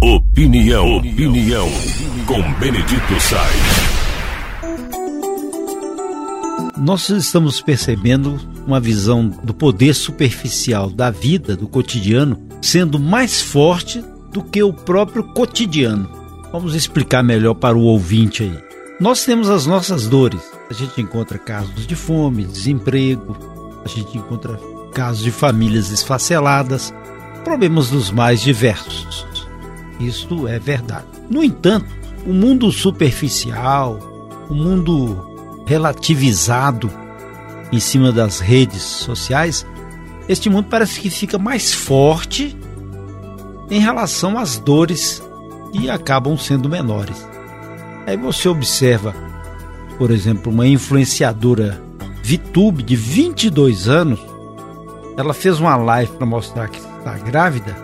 Opinião, opinião, com Benedito Sainz. Nós estamos percebendo uma visão do poder superficial da vida, do cotidiano, sendo mais forte do que o próprio cotidiano. Vamos explicar melhor para o ouvinte aí. Nós temos as nossas dores. A gente encontra casos de fome, desemprego, a gente encontra casos de famílias esfaceladas, problemas dos mais diversos. Isto é verdade. No entanto, o mundo superficial, o mundo relativizado em cima das redes sociais, este mundo parece que fica mais forte em relação às dores que acabam sendo menores. Aí você observa, por exemplo, uma influenciadora VTube de 22 anos, ela fez uma live para mostrar que está grávida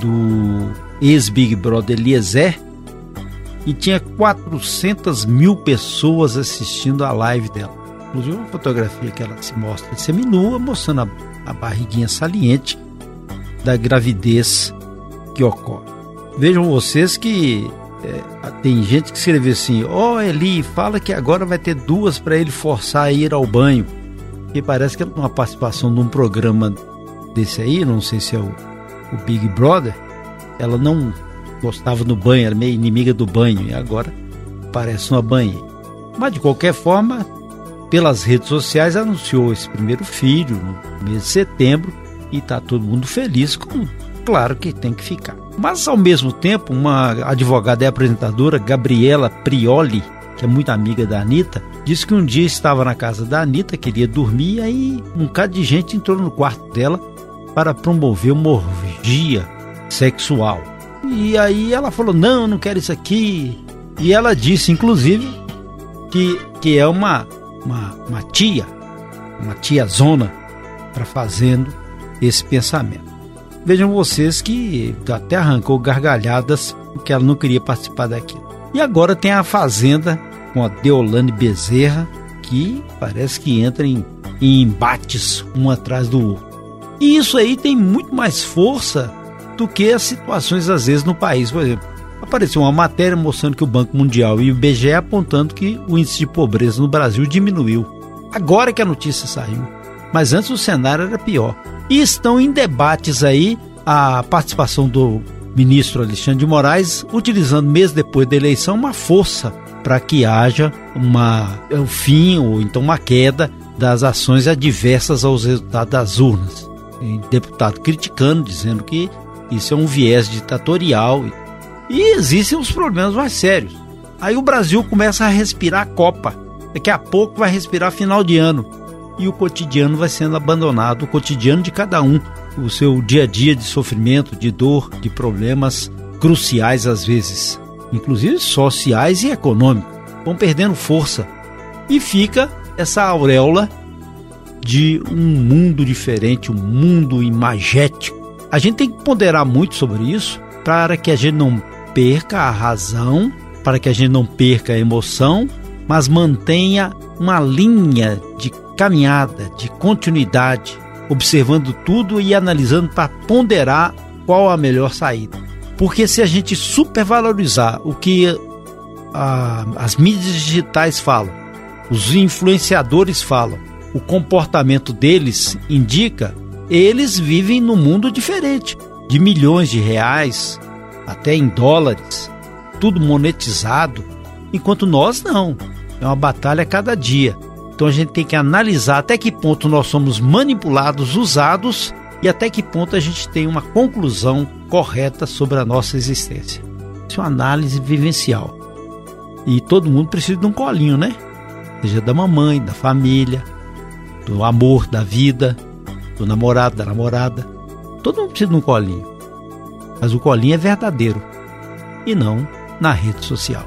do ex-Big Brother Eliezer e tinha 400 mil pessoas assistindo a live dela. Inclusive uma fotografia que ela se mostra seminua, mostrando a, a barriguinha saliente da gravidez que ocorre. Vejam vocês que é, tem gente que escreveu assim: Ó oh, Eli, fala que agora vai ter duas para ele forçar a ir ao banho. E parece que uma participação num programa desse aí, não sei se é o, o Big Brother, ela não gostava do banho, era meio inimiga do banho, e agora parece uma banheira. Mas de qualquer forma, pelas redes sociais anunciou esse primeiro filho no mês de setembro e está todo mundo feliz, como claro que tem que ficar. Mas ao mesmo tempo, uma advogada e apresentadora, Gabriela Prioli, que é muito amiga da Anitta, disse que um dia estava na casa da Anitta, queria dormir, e aí um bocado de gente entrou no quarto dela para promover uma orgia sexual. E aí ela falou: Não, não quero isso aqui. E ela disse, inclusive, que, que é uma, uma, uma tia, uma tia zona, para fazendo esse pensamento. Vejam vocês que até arrancou gargalhadas porque ela não queria participar daquilo. E agora tem a Fazenda com a Deolane Bezerra, que parece que entra em, em embates um atrás do outro. E isso aí tem muito mais força do que as situações às vezes no país. Por exemplo, apareceu uma matéria mostrando que o Banco Mundial e o IBGE apontando que o índice de pobreza no Brasil diminuiu. Agora que a notícia saiu. Mas antes o cenário era pior. E estão em debates aí a participação do ministro Alexandre de Moraes, utilizando mês depois da eleição uma força para que haja uma, um fim ou então uma queda das ações adversas aos resultados das urnas. E deputado criticando, dizendo que isso é um viés ditatorial. E existem os problemas mais sérios. Aí o Brasil começa a respirar a Copa. Daqui a pouco vai respirar final de ano e o cotidiano vai sendo abandonado, o cotidiano de cada um, o seu dia a dia de sofrimento, de dor, de problemas cruciais às vezes, inclusive sociais e econômicos, vão perdendo força e fica essa auréola de um mundo diferente, um mundo imagético. A gente tem que ponderar muito sobre isso para que a gente não perca a razão, para que a gente não perca a emoção, mas mantenha uma linha de caminhada, de continuidade, observando tudo e analisando para ponderar qual a melhor saída. Porque se a gente supervalorizar o que a, as mídias digitais falam, os influenciadores falam, o comportamento deles indica, eles vivem num mundo diferente, de milhões de reais, até em dólares, tudo monetizado, enquanto nós não. É uma batalha a cada dia. Então a gente tem que analisar até que ponto nós somos manipulados, usados e até que ponto a gente tem uma conclusão correta sobre a nossa existência. Isso é uma análise vivencial. E todo mundo precisa de um colinho, né? Seja da mamãe, da família, do amor, da vida, do namorado, da namorada. Todo mundo precisa de um colinho. Mas o colinho é verdadeiro e não na rede social.